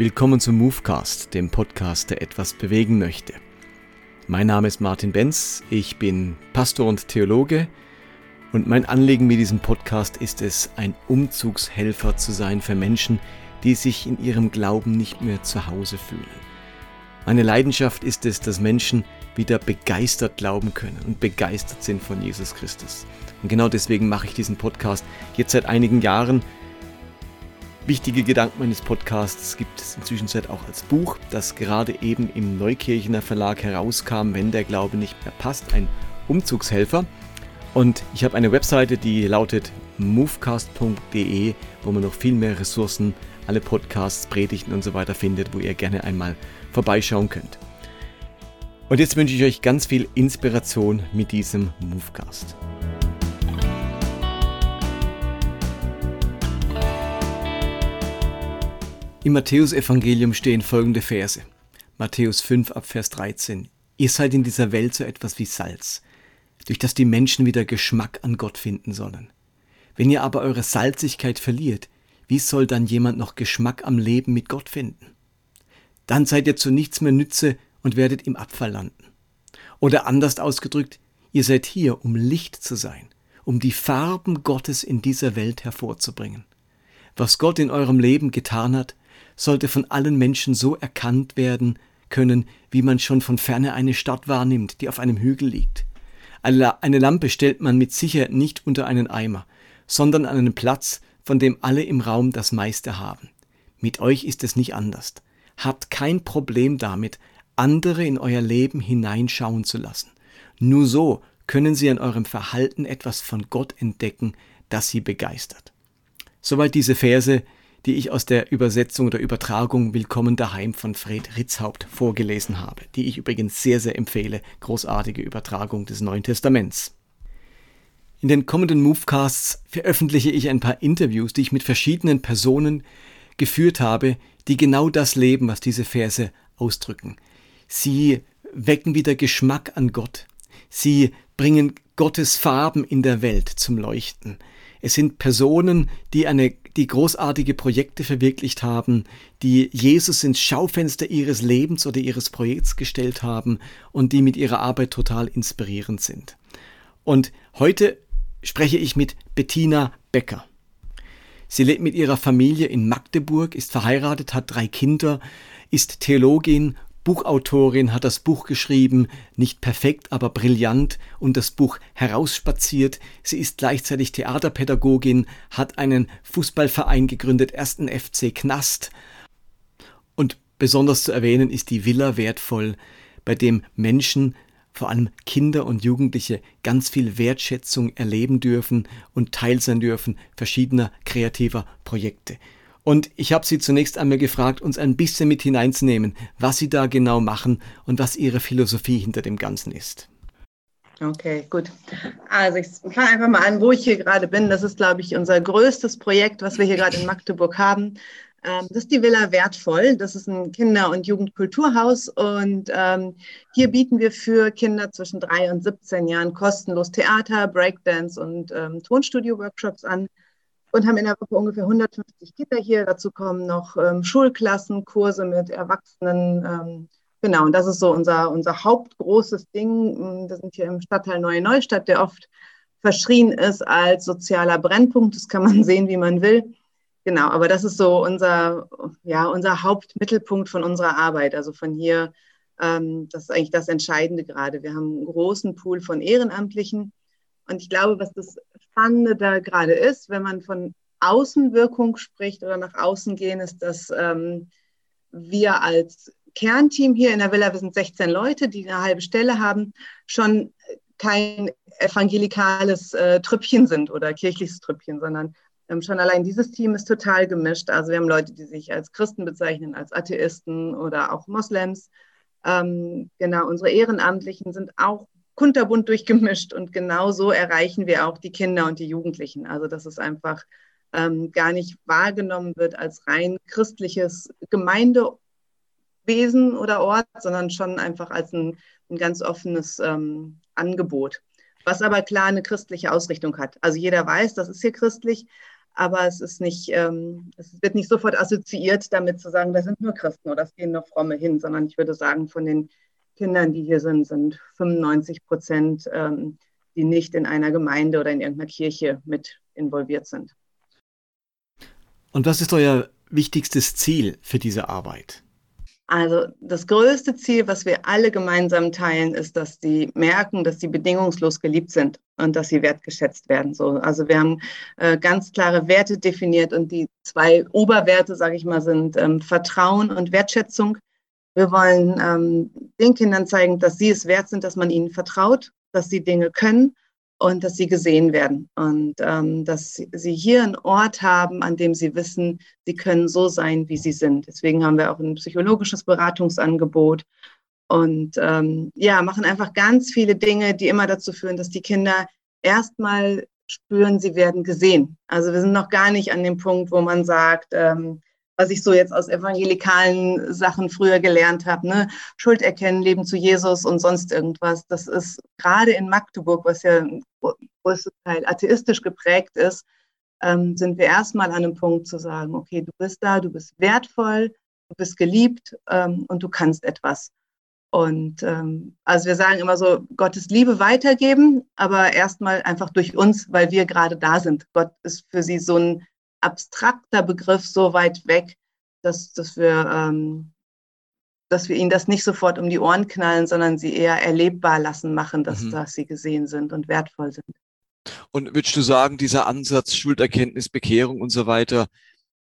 Willkommen zum Movecast, dem Podcast, der etwas bewegen möchte. Mein Name ist Martin Benz, ich bin Pastor und Theologe und mein Anliegen mit diesem Podcast ist es, ein Umzugshelfer zu sein für Menschen, die sich in ihrem Glauben nicht mehr zu Hause fühlen. Meine Leidenschaft ist es, dass Menschen wieder begeistert glauben können und begeistert sind von Jesus Christus. Und genau deswegen mache ich diesen Podcast jetzt seit einigen Jahren Wichtige Gedanken meines Podcasts gibt es inzwischen auch als Buch, das gerade eben im Neukirchener Verlag herauskam, wenn der Glaube nicht mehr passt, ein Umzugshelfer. Und ich habe eine Webseite, die lautet movecast.de, wo man noch viel mehr Ressourcen, alle Podcasts, Predigten und so weiter findet, wo ihr gerne einmal vorbeischauen könnt. Und jetzt wünsche ich euch ganz viel Inspiration mit diesem Movecast. Im Matthäusevangelium stehen folgende Verse. Matthäus 5 ab Vers 13. Ihr seid in dieser Welt so etwas wie Salz, durch das die Menschen wieder Geschmack an Gott finden sollen. Wenn ihr aber eure Salzigkeit verliert, wie soll dann jemand noch Geschmack am Leben mit Gott finden? Dann seid ihr zu nichts mehr Nütze und werdet im Abfall landen. Oder anders ausgedrückt, ihr seid hier, um Licht zu sein, um die Farben Gottes in dieser Welt hervorzubringen. Was Gott in eurem Leben getan hat, sollte von allen Menschen so erkannt werden können, wie man schon von ferne eine Stadt wahrnimmt, die auf einem Hügel liegt. Eine Lampe stellt man mit Sicherheit nicht unter einen Eimer, sondern an einen Platz, von dem alle im Raum das meiste haben. Mit euch ist es nicht anders. Habt kein Problem damit, andere in euer Leben hineinschauen zu lassen. Nur so können sie an eurem Verhalten etwas von Gott entdecken, das sie begeistert. Soweit diese Verse, die ich aus der Übersetzung oder Übertragung Willkommen daheim von Fred Ritzhaupt vorgelesen habe, die ich übrigens sehr, sehr empfehle. Großartige Übertragung des Neuen Testaments. In den kommenden Movecasts veröffentliche ich ein paar Interviews, die ich mit verschiedenen Personen geführt habe, die genau das leben, was diese Verse ausdrücken. Sie wecken wieder Geschmack an Gott. Sie bringen Gottes Farben in der Welt zum Leuchten. Es sind Personen, die eine, die großartige Projekte verwirklicht haben, die Jesus ins Schaufenster ihres Lebens oder ihres Projekts gestellt haben und die mit ihrer Arbeit total inspirierend sind. Und heute spreche ich mit Bettina Becker. Sie lebt mit ihrer Familie in Magdeburg, ist verheiratet, hat drei Kinder, ist Theologin Buchautorin hat das Buch geschrieben, nicht perfekt, aber brillant und das Buch herausspaziert. Sie ist gleichzeitig Theaterpädagogin, hat einen Fußballverein gegründet, ersten FC Knast. Und besonders zu erwähnen ist die Villa wertvoll, bei dem Menschen, vor allem Kinder und Jugendliche, ganz viel Wertschätzung erleben dürfen und Teil sein dürfen verschiedener kreativer Projekte. Und ich habe Sie zunächst einmal gefragt, uns ein bisschen mit hineinzunehmen, was Sie da genau machen und was Ihre Philosophie hinter dem Ganzen ist. Okay, gut. Also ich fange einfach mal an, wo ich hier gerade bin. Das ist, glaube ich, unser größtes Projekt, was wir hier gerade in Magdeburg haben. Ähm, das ist die Villa Wertvoll. Das ist ein Kinder- und Jugendkulturhaus. Und ähm, hier bieten wir für Kinder zwischen drei und 17 Jahren kostenlos Theater, Breakdance und ähm, Tonstudio-Workshops an und haben in der Woche ungefähr 150 Kinder hier. Dazu kommen noch ähm, Schulklassen, Kurse mit Erwachsenen. Ähm, genau, und das ist so unser, unser hauptgroßes Ding. Ähm, wir sind hier im Stadtteil Neue Neustadt, der oft verschrien ist als sozialer Brennpunkt. Das kann man sehen, wie man will. Genau, aber das ist so unser, ja, unser Hauptmittelpunkt von unserer Arbeit. Also von hier, ähm, das ist eigentlich das Entscheidende gerade. Wir haben einen großen Pool von Ehrenamtlichen. Und ich glaube, was das Spannende da gerade ist, wenn man von Außenwirkung spricht oder nach außen gehen, ist, dass ähm, wir als Kernteam hier in der Villa, wir sind 16 Leute, die eine halbe Stelle haben, schon kein evangelikales äh, Trüppchen sind oder kirchliches Trüppchen, sondern ähm, schon allein dieses Team ist total gemischt. Also wir haben Leute, die sich als Christen bezeichnen, als Atheisten oder auch Moslems. Ähm, genau, unsere Ehrenamtlichen sind auch kunterbunt durchgemischt und genau so erreichen wir auch die Kinder und die Jugendlichen. Also dass es einfach ähm, gar nicht wahrgenommen wird als rein christliches Gemeindewesen oder Ort, sondern schon einfach als ein, ein ganz offenes ähm, Angebot, was aber klar eine christliche Ausrichtung hat. Also jeder weiß, das ist hier christlich, aber es ist nicht, ähm, es wird nicht sofort assoziiert damit zu sagen, da sind nur Christen oder es gehen nur Fromme hin, sondern ich würde sagen, von den Kindern, die hier sind, sind 95 Prozent, ähm, die nicht in einer Gemeinde oder in irgendeiner Kirche mit involviert sind. Und was ist euer wichtigstes Ziel für diese Arbeit? Also das größte Ziel, was wir alle gemeinsam teilen, ist, dass sie merken, dass sie bedingungslos geliebt sind und dass sie wertgeschätzt werden. So, also wir haben äh, ganz klare Werte definiert und die zwei Oberwerte, sage ich mal, sind ähm, Vertrauen und Wertschätzung. Wir wollen ähm, den Kindern zeigen, dass sie es wert sind, dass man ihnen vertraut, dass sie Dinge können und dass sie gesehen werden und ähm, dass sie hier einen Ort haben, an dem sie wissen, sie können so sein, wie sie sind. Deswegen haben wir auch ein psychologisches Beratungsangebot und ähm, ja, machen einfach ganz viele Dinge, die immer dazu führen, dass die Kinder erstmal spüren, sie werden gesehen. Also wir sind noch gar nicht an dem Punkt, wo man sagt, ähm, was ich so jetzt aus evangelikalen Sachen früher gelernt habe, ne? Schuld erkennen, Leben zu Jesus und sonst irgendwas. Das ist gerade in Magdeburg, was ja ein größtes Teil atheistisch geprägt ist, ähm, sind wir erstmal an einem Punkt zu sagen, okay, du bist da, du bist wertvoll, du bist geliebt ähm, und du kannst etwas. Und ähm, also wir sagen immer so, Gottes Liebe weitergeben, aber erstmal einfach durch uns, weil wir gerade da sind. Gott ist für sie so ein abstrakter Begriff so weit weg, dass, dass, wir, ähm, dass wir ihnen das nicht sofort um die Ohren knallen, sondern sie eher erlebbar lassen machen, dass, mhm. dass sie gesehen sind und wertvoll sind. Und würdest du sagen, dieser Ansatz Schulderkenntnis, Bekehrung und so weiter,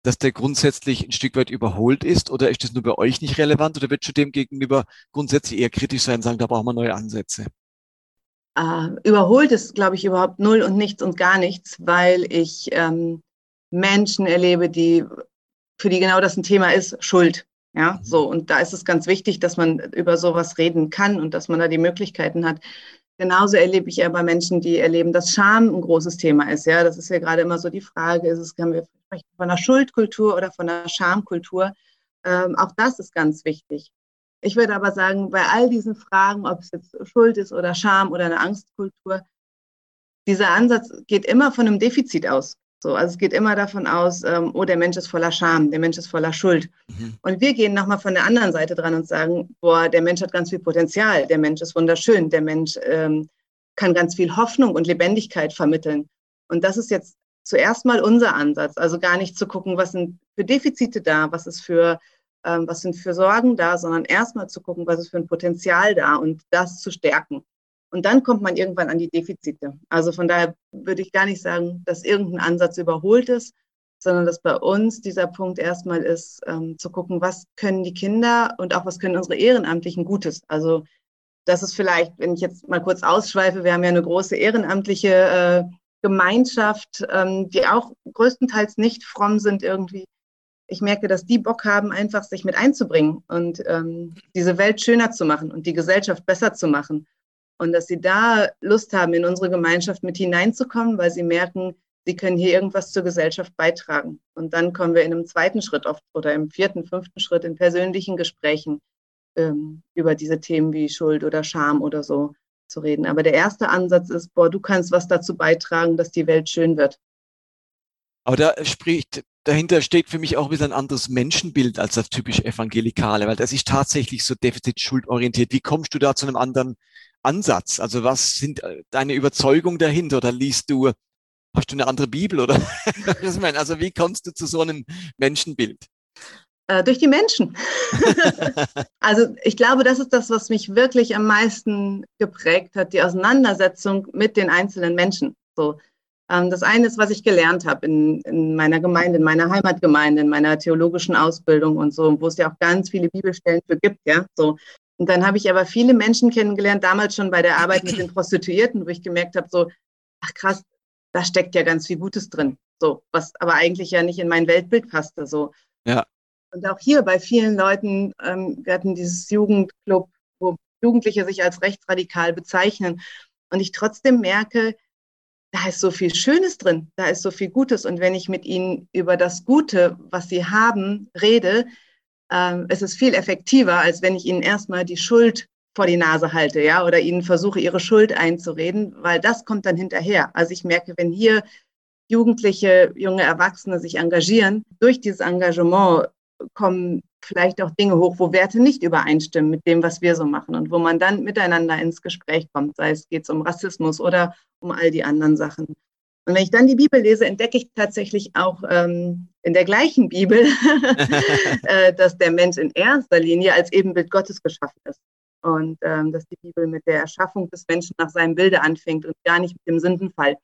dass der grundsätzlich ein Stück weit überholt ist oder ist das nur bei euch nicht relevant oder würdest du dem gegenüber grundsätzlich eher kritisch sein und sagen, da brauchen wir neue Ansätze? Uh, überholt ist, glaube ich, überhaupt null und nichts und gar nichts, weil ich ähm, Menschen erlebe, die, für die genau das ein Thema ist, Schuld. Ja, mhm. so. Und da ist es ganz wichtig, dass man über sowas reden kann und dass man da die Möglichkeiten hat. Genauso erlebe ich aber Menschen, die erleben, dass Scham ein großes Thema ist. Ja, das ist ja gerade immer so die Frage, ist es, können wir sprechen von einer Schuldkultur oder von einer Schamkultur? Ähm, auch das ist ganz wichtig. Ich würde aber sagen, bei all diesen Fragen, ob es jetzt Schuld ist oder Scham oder eine Angstkultur, dieser Ansatz geht immer von einem Defizit aus. So, also es geht immer davon aus, ähm, oh, der Mensch ist voller Scham, der Mensch ist voller Schuld. Mhm. Und wir gehen nochmal von der anderen Seite dran und sagen, boah, der Mensch hat ganz viel Potenzial, der Mensch ist wunderschön, der Mensch ähm, kann ganz viel Hoffnung und Lebendigkeit vermitteln. Und das ist jetzt zuerst mal unser Ansatz, also gar nicht zu gucken, was sind für Defizite da, was ist für ähm, was sind für Sorgen da, sondern erstmal zu gucken, was ist für ein Potenzial da und das zu stärken. Und dann kommt man irgendwann an die Defizite. Also von daher würde ich gar nicht sagen, dass irgendein Ansatz überholt ist, sondern dass bei uns dieser Punkt erstmal ist, ähm, zu gucken, was können die Kinder und auch was können unsere Ehrenamtlichen Gutes. Also das ist vielleicht, wenn ich jetzt mal kurz ausschweife, wir haben ja eine große ehrenamtliche äh, Gemeinschaft, ähm, die auch größtenteils nicht fromm sind irgendwie. Ich merke, dass die Bock haben, einfach sich mit einzubringen und ähm, diese Welt schöner zu machen und die Gesellschaft besser zu machen. Und dass sie da Lust haben, in unsere Gemeinschaft mit hineinzukommen, weil sie merken, sie können hier irgendwas zur Gesellschaft beitragen. Und dann kommen wir in einem zweiten Schritt oft oder im vierten, fünften Schritt in persönlichen Gesprächen ähm, über diese Themen wie Schuld oder Scham oder so zu reden. Aber der erste Ansatz ist, boah, du kannst was dazu beitragen, dass die Welt schön wird. Aber da spricht, dahinter steht für mich auch ein bisschen ein anderes Menschenbild als das typisch Evangelikale, weil das ist tatsächlich so defizit-schuldorientiert. Wie kommst du da zu einem anderen Ansatz? Also was sind äh, deine Überzeugungen dahinter? Oder liest du, hast du eine andere Bibel? Oder also wie kommst du zu so einem Menschenbild? Äh, durch die Menschen. also ich glaube, das ist das, was mich wirklich am meisten geprägt hat, die Auseinandersetzung mit den einzelnen Menschen. So, das eine ist, was ich gelernt habe in, in meiner Gemeinde, in meiner Heimatgemeinde, in meiner theologischen Ausbildung und so, wo es ja auch ganz viele Bibelstellen für gibt, ja. So, und dann habe ich aber viele Menschen kennengelernt, damals schon bei der Arbeit mit den Prostituierten, wo ich gemerkt habe, so, ach krass, da steckt ja ganz viel Gutes drin. So, was aber eigentlich ja nicht in mein Weltbild passte. So. Ja. Und auch hier bei vielen Leuten, ähm, wir hatten dieses Jugendclub, wo Jugendliche sich als rechtsradikal bezeichnen. Und ich trotzdem merke, da ist so viel Schönes drin, da ist so viel Gutes. Und wenn ich mit ihnen über das Gute, was sie haben, rede, ähm, es ist viel effektiver, als wenn ich ihnen erstmal die Schuld vor die Nase halte, ja, oder ihnen versuche, ihre Schuld einzureden, weil das kommt dann hinterher. Also ich merke, wenn hier Jugendliche, junge Erwachsene sich engagieren. Durch dieses Engagement kommen vielleicht auch Dinge hoch, wo Werte nicht übereinstimmen mit dem, was wir so machen und wo man dann miteinander ins Gespräch kommt, sei es geht um Rassismus oder um all die anderen Sachen. Und wenn ich dann die Bibel lese, entdecke ich tatsächlich auch ähm, in der gleichen Bibel, äh, dass der Mensch in erster Linie als Ebenbild Gottes geschaffen ist. Und ähm, dass die Bibel mit der Erschaffung des Menschen nach seinem Bilde anfängt und gar nicht mit dem Sündenfall.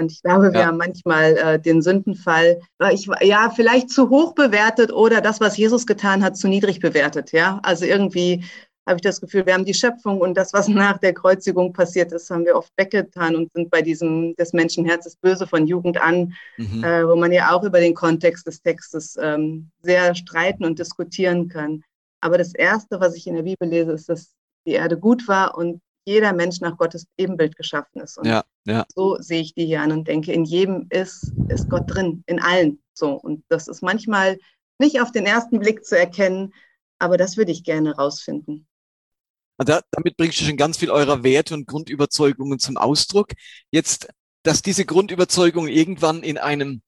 Und ich glaube, wir ja. haben manchmal äh, den Sündenfall, ich, ja, vielleicht zu hoch bewertet oder das, was Jesus getan hat, zu niedrig bewertet. Ja, also irgendwie habe ich das Gefühl, wir haben die Schöpfung und das, was nach der Kreuzigung passiert ist, haben wir oft weggetan und sind bei diesem des Menschenherzes böse von Jugend an, mhm. äh, wo man ja auch über den Kontext des Textes ähm, sehr streiten und diskutieren kann. Aber das Erste, was ich in der Bibel lese, ist, dass die Erde gut war und jeder Mensch nach Gottes Ebenbild geschaffen ist. Und ja, ja. so sehe ich die hier an und denke, in jedem ist, ist Gott drin, in allen. So. Und das ist manchmal nicht auf den ersten Blick zu erkennen, aber das würde ich gerne rausfinden. Also damit bringst du schon ganz viel eurer Werte und Grundüberzeugungen zum Ausdruck. Jetzt, dass diese Grundüberzeugungen irgendwann in einem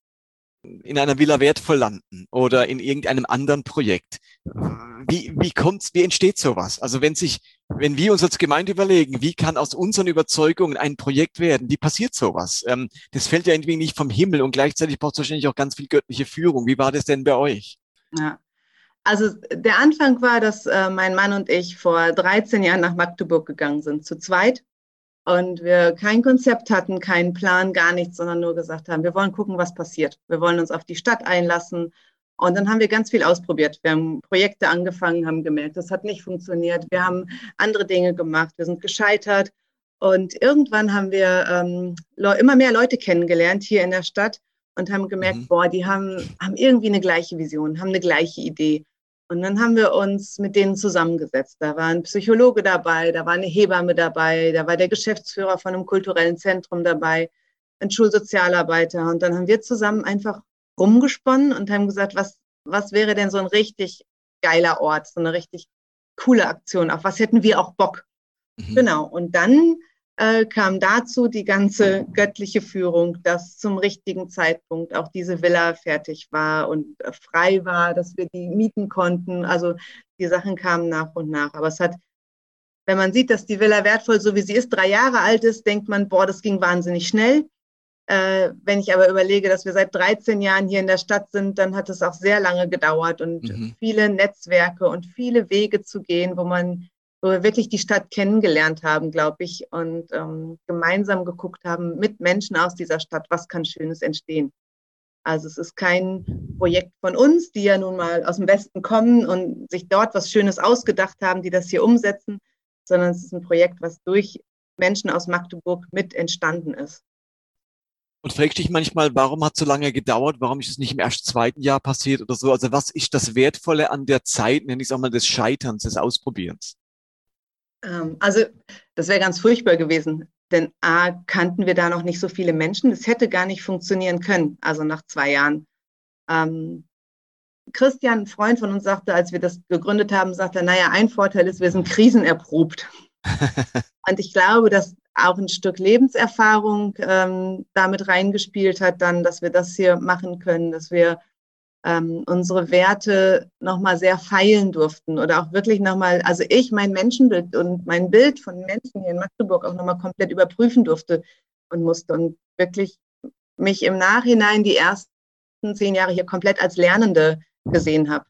in einer Villa wertvoll landen oder in irgendeinem anderen Projekt. Wie, wie kommt's, wie entsteht sowas? Also wenn sich, wenn wir uns als Gemeinde überlegen, wie kann aus unseren Überzeugungen ein Projekt werden, wie passiert sowas? Ähm, das fällt ja irgendwie nicht vom Himmel und gleichzeitig braucht es wahrscheinlich auch ganz viel göttliche Führung. Wie war das denn bei euch? Ja. Also der Anfang war, dass äh, mein Mann und ich vor 13 Jahren nach Magdeburg gegangen sind, zu zweit und wir kein Konzept hatten, keinen Plan, gar nichts, sondern nur gesagt haben, wir wollen gucken, was passiert. Wir wollen uns auf die Stadt einlassen. Und dann haben wir ganz viel ausprobiert. Wir haben Projekte angefangen, haben gemerkt, das hat nicht funktioniert. Wir haben andere Dinge gemacht, wir sind gescheitert. Und irgendwann haben wir ähm, immer mehr Leute kennengelernt hier in der Stadt und haben gemerkt, mhm. boah, die haben, haben irgendwie eine gleiche Vision, haben eine gleiche Idee. Und dann haben wir uns mit denen zusammengesetzt. Da war ein Psychologe dabei, da war eine Hebamme dabei, da war der Geschäftsführer von einem kulturellen Zentrum dabei, ein Schulsozialarbeiter. Und dann haben wir zusammen einfach rumgesponnen und haben gesagt, was, was wäre denn so ein richtig geiler Ort, so eine richtig coole Aktion, auf was hätten wir auch Bock? Mhm. Genau. Und dann äh, kam dazu die ganze göttliche Führung, dass zum richtigen Zeitpunkt auch diese Villa fertig war und äh, frei war, dass wir die mieten konnten. Also die Sachen kamen nach und nach. Aber es hat, wenn man sieht, dass die Villa wertvoll, so wie sie ist, drei Jahre alt ist, denkt man, boah, das ging wahnsinnig schnell. Äh, wenn ich aber überlege, dass wir seit 13 Jahren hier in der Stadt sind, dann hat es auch sehr lange gedauert und mhm. viele Netzwerke und viele Wege zu gehen, wo man wo wir wirklich die Stadt kennengelernt haben, glaube ich, und ähm, gemeinsam geguckt haben mit Menschen aus dieser Stadt, was kann Schönes entstehen. Also es ist kein Projekt von uns, die ja nun mal aus dem Westen kommen und sich dort was Schönes ausgedacht haben, die das hier umsetzen, sondern es ist ein Projekt, was durch Menschen aus Magdeburg mit entstanden ist. Und fragst dich manchmal, warum hat es so lange gedauert? Warum ist es nicht im ersten, zweiten Jahr passiert oder so? Also was ist das Wertvolle an der Zeit, nenne ich es auch mal des Scheiterns, des Ausprobierens? Ähm, also das wäre ganz furchtbar gewesen, denn A, kannten wir da noch nicht so viele Menschen. Das hätte gar nicht funktionieren können, also nach zwei Jahren. Ähm, Christian, ein Freund von uns, sagte, als wir das gegründet haben, sagte, naja, ein Vorteil ist, wir sind krisenerprobt. Und ich glaube, dass auch ein Stück Lebenserfahrung ähm, damit reingespielt hat, dann, dass wir das hier machen können, dass wir ähm, unsere Werte nochmal sehr feilen durften oder auch wirklich nochmal, also ich mein Menschenbild und mein Bild von Menschen hier in Magdeburg auch nochmal komplett überprüfen durfte und musste und wirklich mich im Nachhinein die ersten zehn Jahre hier komplett als Lernende gesehen habe.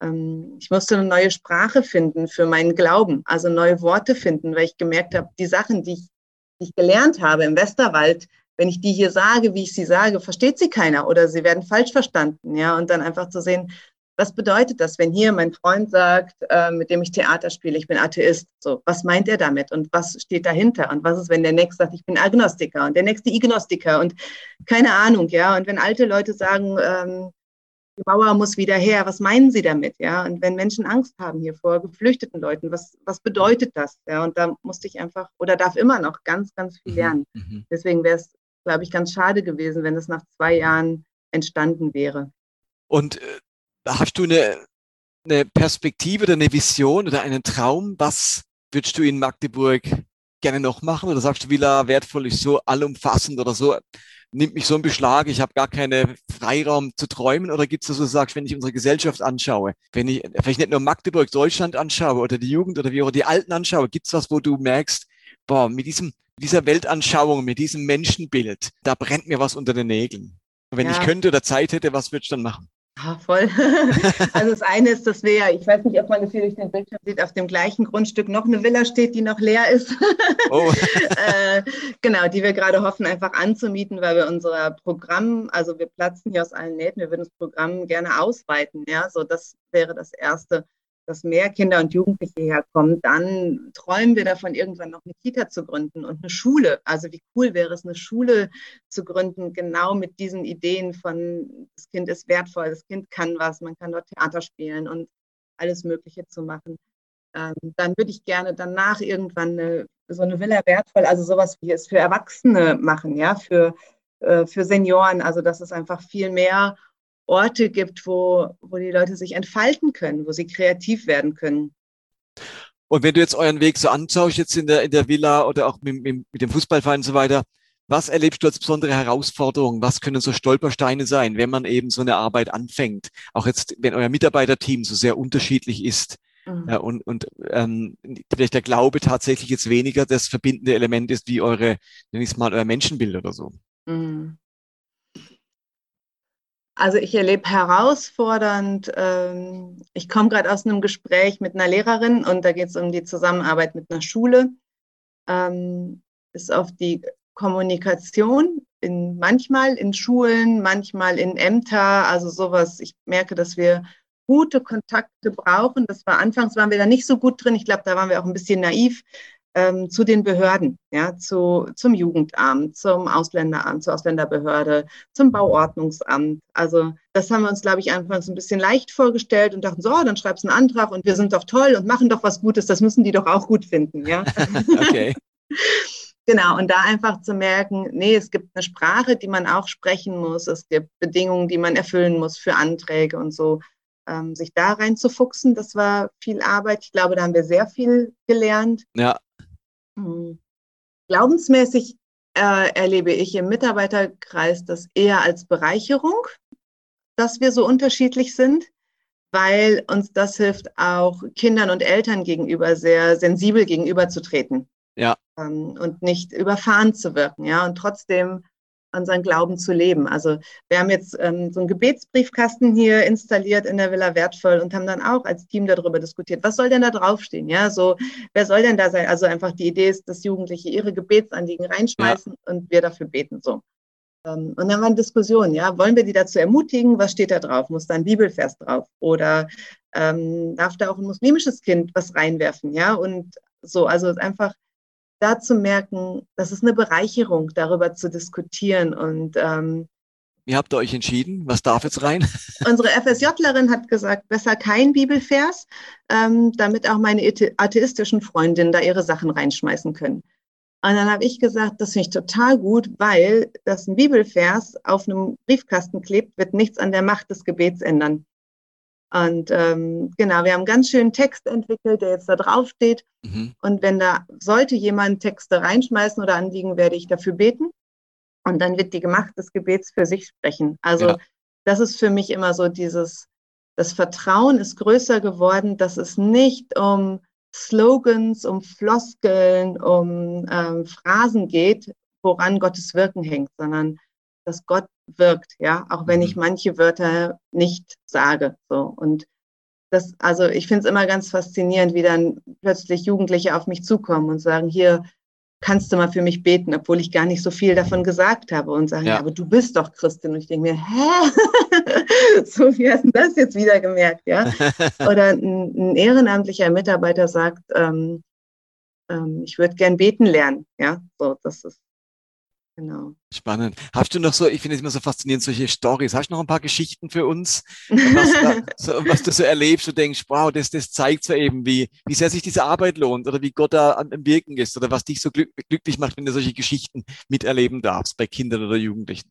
Ähm, ich musste eine neue Sprache finden für meinen Glauben, also neue Worte finden, weil ich gemerkt habe, die Sachen, die ich, die ich gelernt habe im Westerwald, wenn ich die hier sage, wie ich sie sage, versteht sie keiner oder sie werden falsch verstanden. Ja, und dann einfach zu sehen, was bedeutet das, wenn hier mein Freund sagt, äh, mit dem ich Theater spiele, ich bin Atheist? So, was meint er damit und was steht dahinter? Und was ist, wenn der nächste sagt, ich bin Agnostiker und der nächste Ignostiker und keine Ahnung, ja? Und wenn alte Leute sagen, ähm, die Mauer muss wieder her, was meinen sie damit, ja? Und wenn Menschen Angst haben hier vor geflüchteten Leuten, was, was bedeutet das, ja? Und da musste ich einfach oder darf immer noch ganz, ganz viel mhm, lernen. Mhm. Deswegen wäre es glaube ich, ganz schade gewesen, wenn es nach zwei Jahren entstanden wäre. Und äh, hast du eine, eine Perspektive oder eine Vision oder einen Traum? Was würdest du in Magdeburg gerne noch machen? Oder sagst du, Villa wertvoll ist so allumfassend oder so nimmt mich so in Beschlag, ich habe gar keinen Freiraum zu träumen? Oder gibt es das, so sagst, wenn ich unsere Gesellschaft anschaue, wenn ich vielleicht nicht nur Magdeburg, Deutschland anschaue oder die Jugend oder wie auch die Alten anschaue, gibt es was, wo du merkst, boah, mit diesem, dieser Weltanschauung, mit diesem Menschenbild, da brennt mir was unter den Nägeln. Und wenn ja. ich könnte oder Zeit hätte, was würdest du dann machen? Ja, voll. also das eine ist, dass wir ja, ich weiß nicht, ob man das hier durch den Bildschirm sieht, auf dem gleichen Grundstück noch eine Villa steht, die noch leer ist. Oh. äh, genau, die wir gerade hoffen, einfach anzumieten, weil wir unser Programm, also wir platzen hier aus allen Nähten, wir würden das Programm gerne ausweiten. Ja, so das wäre das Erste dass mehr Kinder und Jugendliche herkommen, dann träumen wir davon, irgendwann noch eine Kita zu gründen und eine Schule. Also wie cool wäre es, eine Schule zu gründen, genau mit diesen Ideen von, das Kind ist wertvoll, das Kind kann was, man kann dort Theater spielen und alles Mögliche zu machen. Ähm, dann würde ich gerne danach irgendwann eine, so eine Villa wertvoll, also sowas wie es für Erwachsene machen, ja, für, äh, für Senioren, also dass es einfach viel mehr Orte gibt, wo, wo die Leute sich entfalten können, wo sie kreativ werden können. Und wenn du jetzt euren Weg so anschaust, jetzt in der, in der Villa oder auch mit, mit, dem Fußballverein und so weiter, was erlebst du als besondere Herausforderungen? Was können so Stolpersteine sein, wenn man eben so eine Arbeit anfängt? Auch jetzt, wenn euer Mitarbeiterteam so sehr unterschiedlich ist mhm. ja, und, und ähm, vielleicht der Glaube tatsächlich jetzt weniger das verbindende Element ist wie eure, nenne ich es mal, euer Menschenbild oder so. Mhm. Also ich erlebe herausfordernd, ähm, ich komme gerade aus einem Gespräch mit einer Lehrerin und da geht es um die Zusammenarbeit mit einer Schule. Ähm, ist auf die Kommunikation in, manchmal in Schulen, manchmal in Ämter, also sowas. Ich merke, dass wir gute Kontakte brauchen. Das war anfangs waren wir da nicht so gut drin. Ich glaube, da waren wir auch ein bisschen naiv ähm, zu den Behörden, ja, zu, zum Jugendamt, zum Ausländeramt, zur Ausländerbehörde, zum Bauordnungsamt. Also das haben wir uns, glaube ich, anfangs ein bisschen leicht vorgestellt und dachten, so, dann schreibst du einen Antrag und wir sind doch toll und machen doch was Gutes, das müssen die doch auch gut finden, ja. okay. Genau, und da einfach zu merken, nee, es gibt eine Sprache, die man auch sprechen muss, es gibt Bedingungen, die man erfüllen muss für Anträge und so. Ähm, sich da reinzufuchsen, das war viel Arbeit. Ich glaube, da haben wir sehr viel gelernt. Ja. Hm. Glaubensmäßig äh, erlebe ich im Mitarbeiterkreis das eher als Bereicherung, dass wir so unterschiedlich sind, weil uns das hilft, auch Kindern und Eltern gegenüber sehr sensibel gegenüberzutreten. Ja. Ähm, und nicht überfahren zu wirken, ja, und trotzdem unseren Glauben zu leben. Also wir haben jetzt ähm, so einen Gebetsbriefkasten hier installiert in der Villa Wertvoll und haben dann auch als Team darüber diskutiert, was soll denn da draufstehen? Ja, so wer soll denn da sein? Also einfach die Idee ist, dass Jugendliche ihre Gebetsanliegen reinschmeißen ja. und wir dafür beten. So. Ähm, und dann waren Diskussionen, ja, wollen wir die dazu ermutigen? Was steht da drauf? Muss da ein Bibelvers drauf? Oder ähm, darf da auch ein muslimisches Kind was reinwerfen? Ja, und so, also einfach da zu merken, das ist eine Bereicherung, darüber zu diskutieren. Und ähm, wie habt ihr euch entschieden? Was darf jetzt rein? Unsere FSJlerin hat gesagt, besser kein Bibelvers, ähm, damit auch meine atheistischen Freundinnen da ihre Sachen reinschmeißen können. Und dann habe ich gesagt, das finde ich total gut, weil das ein Bibelvers auf einem Briefkasten klebt, wird nichts an der Macht des Gebets ändern. Und ähm, genau, wir haben einen ganz schönen Text entwickelt, der jetzt da drauf steht. Mhm. Und wenn da sollte jemand Texte reinschmeißen oder anliegen, werde ich dafür beten. Und dann wird die Gemacht des Gebets für sich sprechen. Also ja. das ist für mich immer so dieses, das Vertrauen ist größer geworden, dass es nicht um Slogans, um Floskeln, um ähm, Phrasen geht, woran Gottes Wirken hängt, sondern dass Gott wirkt, ja, auch wenn ich mhm. manche Wörter nicht sage. So. Und das, also ich finde es immer ganz faszinierend, wie dann plötzlich Jugendliche auf mich zukommen und sagen, hier kannst du mal für mich beten, obwohl ich gar nicht so viel davon gesagt habe und sagen, ja. aber du bist doch Christin. Und ich denke mir, hä? so, wie hast du das jetzt wieder gemerkt, ja? Oder ein, ein ehrenamtlicher Mitarbeiter sagt, ähm, ähm, ich würde gern beten lernen, ja? So, das ist Genau. Spannend. Hast du noch so, ich finde es immer so faszinierend, solche Stories. Hast du noch ein paar Geschichten für uns, was, so, was du so erlebst und denkst, wow, das, das zeigt so eben, wie, wie sehr sich diese Arbeit lohnt oder wie Gott da am Wirken ist oder was dich so glück, glücklich macht, wenn du solche Geschichten miterleben darfst bei Kindern oder Jugendlichen?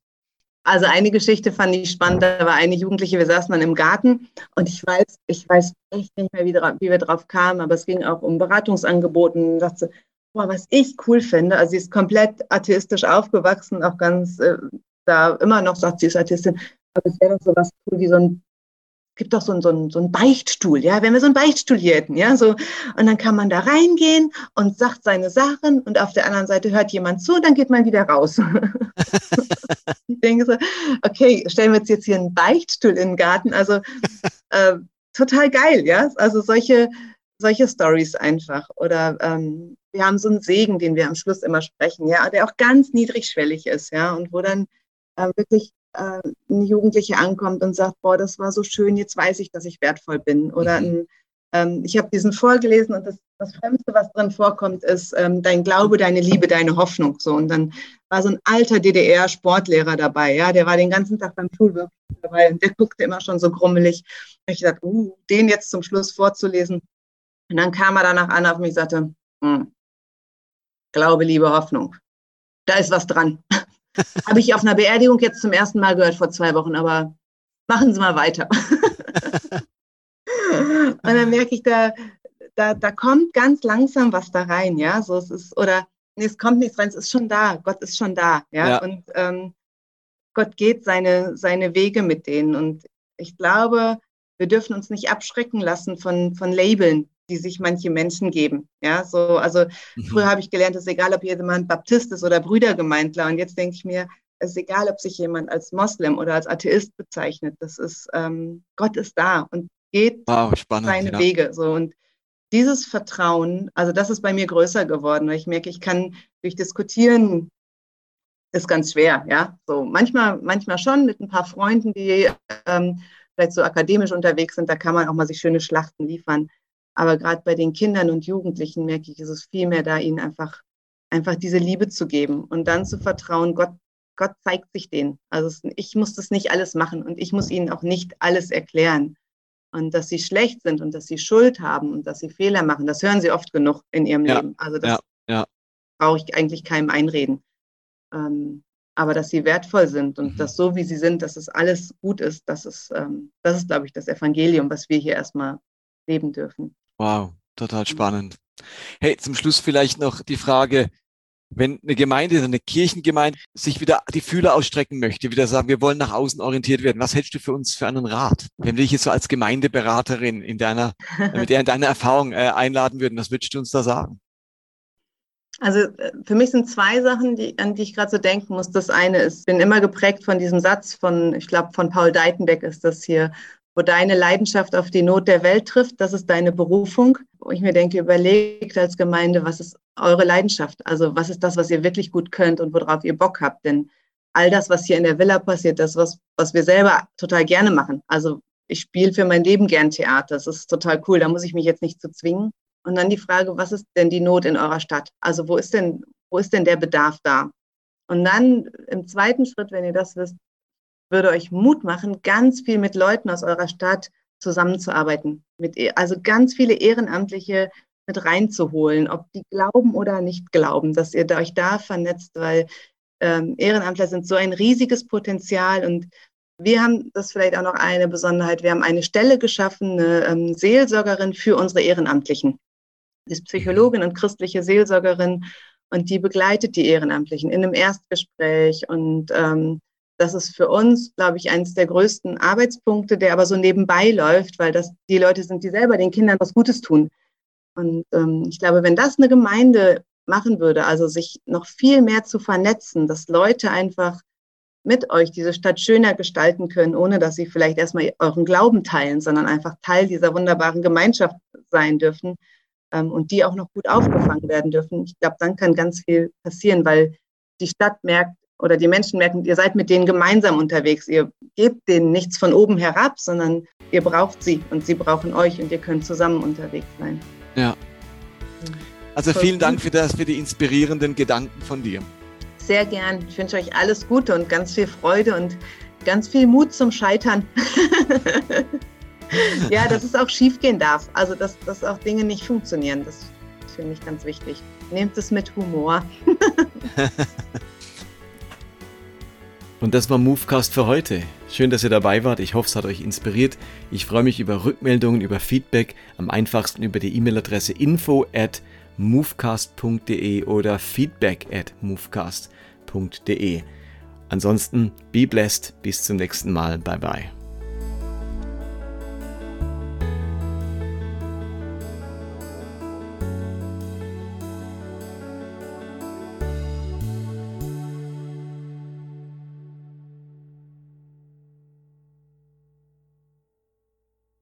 Also eine Geschichte fand ich spannend, da war eine Jugendliche, wir saßen dann im Garten und ich weiß, ich weiß echt nicht mehr, wie, wie wir drauf kamen, aber es ging auch um Beratungsangeboten. Und dachte, Boah, was ich cool finde, also sie ist komplett atheistisch aufgewachsen, auch ganz äh, da immer noch sagt, sie ist Artistin, aber es wäre doch so was cool wie so ein gibt doch so einen, so, einen, so einen Beichtstuhl, ja, wenn wir so einen Beichtstuhl hier hätten, ja, so, und dann kann man da reingehen und sagt seine Sachen und auf der anderen Seite hört jemand zu, dann geht man wieder raus. ich denke so, okay, stellen wir uns jetzt hier einen Beichtstuhl in den Garten, also äh, total geil, ja, also solche, solche Stories einfach oder ähm, wir haben so einen Segen, den wir am Schluss immer sprechen, ja, der auch ganz niedrigschwellig ist, ja, und wo dann äh, wirklich äh, ein Jugendlicher ankommt und sagt, boah, das war so schön, jetzt weiß ich, dass ich wertvoll bin. Oder mhm. ein, ähm, ich habe diesen vorgelesen und das, das Fremdste, was drin vorkommt, ist ähm, dein Glaube, deine Liebe, deine Hoffnung. So und dann war so ein alter DDR-Sportlehrer dabei, ja, der war den ganzen Tag beim Schulwirken dabei und der guckte immer schon so grummelig. Und ich dachte, uh, den jetzt zum Schluss vorzulesen. Und dann kam er danach an auf mich und sagte, hm, Glaube, Liebe, Hoffnung. Da ist was dran. Habe ich auf einer Beerdigung jetzt zum ersten Mal gehört vor zwei Wochen, aber machen Sie mal weiter. und dann merke ich, da, da, da kommt ganz langsam was da rein, ja. So es ist, oder nee, es kommt nichts rein, es ist schon da, Gott ist schon da, ja. ja. Und ähm, Gott geht seine, seine Wege mit denen. Und ich glaube, wir dürfen uns nicht abschrecken lassen von, von Labeln, die sich manche Menschen geben. Ja, so, also mhm. früher habe ich gelernt, es ist egal, ob jemand Baptist ist oder Brüdergemeindler. Und jetzt denke ich mir, es ist egal, ob sich jemand als Moslem oder als Atheist bezeichnet. Das ist, ähm, Gott ist da und geht wow, spannend, seine ja. Wege. So und dieses Vertrauen, also das ist bei mir größer geworden, weil ich merke, ich kann durch Diskutieren ist ganz schwer, ja. So manchmal, manchmal schon mit ein paar Freunden, die ähm, vielleicht so akademisch unterwegs sind, da kann man auch mal sich schöne Schlachten liefern. Aber gerade bei den Kindern und Jugendlichen merke ich, ist es viel mehr da, ihnen einfach, einfach diese Liebe zu geben und dann zu vertrauen, Gott, Gott zeigt sich denen. Also ich muss das nicht alles machen und ich muss ihnen auch nicht alles erklären. Und dass sie schlecht sind und dass sie Schuld haben und dass sie Fehler machen, das hören sie oft genug in ihrem ja, Leben. Also das ja, ja. brauche ich eigentlich keinem einreden. Ähm, aber dass sie wertvoll sind und mhm. dass so wie sie sind, dass es alles gut ist, das ist, ähm, das ist, glaube ich, das Evangelium, was wir hier erstmal leben dürfen. Wow, total spannend. Hey, zum Schluss vielleicht noch die Frage, wenn eine Gemeinde, eine Kirchengemeinde sich wieder die Fühler ausstrecken möchte, wieder sagen, wir wollen nach außen orientiert werden, was hältst du für uns für einen Rat? Wenn wir dich jetzt so als Gemeindeberaterin in deiner, mit der in deiner Erfahrung äh, einladen würden, was würdest du uns da sagen? Also äh, für mich sind zwei Sachen, die, an die ich gerade so denken muss. Das eine ist, ich bin immer geprägt von diesem Satz von, ich glaube, von Paul Deitenbeck ist das hier, wo deine Leidenschaft auf die Not der Welt trifft, das ist deine Berufung. Wo ich mir denke, überlegt als Gemeinde, was ist eure Leidenschaft? Also was ist das, was ihr wirklich gut könnt und worauf ihr Bock habt? Denn all das, was hier in der Villa passiert, das, was, was wir selber total gerne machen. Also ich spiele für mein Leben gern Theater. Das ist total cool. Da muss ich mich jetzt nicht zu zwingen. Und dann die Frage, was ist denn die Not in eurer Stadt? Also wo ist denn, wo ist denn der Bedarf da? Und dann im zweiten Schritt, wenn ihr das wisst, würde euch Mut machen, ganz viel mit Leuten aus eurer Stadt zusammenzuarbeiten. Mit, e, also ganz viele Ehrenamtliche mit reinzuholen, ob die glauben oder nicht glauben, dass ihr euch da vernetzt, weil ähm, Ehrenamtler sind so ein riesiges Potenzial und wir haben das vielleicht auch noch eine Besonderheit. Wir haben eine Stelle geschaffen, eine ähm, Seelsorgerin für unsere Ehrenamtlichen. Sie ist Psychologin und christliche Seelsorgerin und die begleitet die Ehrenamtlichen in einem Erstgespräch und ähm, das ist für uns, glaube ich, eines der größten Arbeitspunkte, der aber so nebenbei läuft, weil das die Leute sind, die selber den Kindern was Gutes tun. Und ähm, ich glaube, wenn das eine Gemeinde machen würde, also sich noch viel mehr zu vernetzen, dass Leute einfach mit euch diese Stadt schöner gestalten können, ohne dass sie vielleicht erstmal euren Glauben teilen, sondern einfach Teil dieser wunderbaren Gemeinschaft sein dürfen ähm, und die auch noch gut aufgefangen werden dürfen. Ich glaube, dann kann ganz viel passieren, weil die Stadt merkt, oder die Menschen merken, ihr seid mit denen gemeinsam unterwegs. Ihr gebt denen nichts von oben herab, sondern ihr braucht sie und sie brauchen euch und ihr könnt zusammen unterwegs sein. Ja. Also vielen Dank für, das, für die inspirierenden Gedanken von dir. Sehr gern. Ich wünsche euch alles Gute und ganz viel Freude und ganz viel Mut zum Scheitern. ja, dass es auch schiefgehen darf. Also, dass, dass auch Dinge nicht funktionieren. Das finde ich ganz wichtig. Nehmt es mit Humor. Und das war Movecast für heute. Schön, dass ihr dabei wart. Ich hoffe, es hat euch inspiriert. Ich freue mich über Rückmeldungen, über Feedback. Am einfachsten über die E-Mail-Adresse info at movecast.de oder feedback at movecast.de. Ansonsten, be blessed. Bis zum nächsten Mal. Bye bye.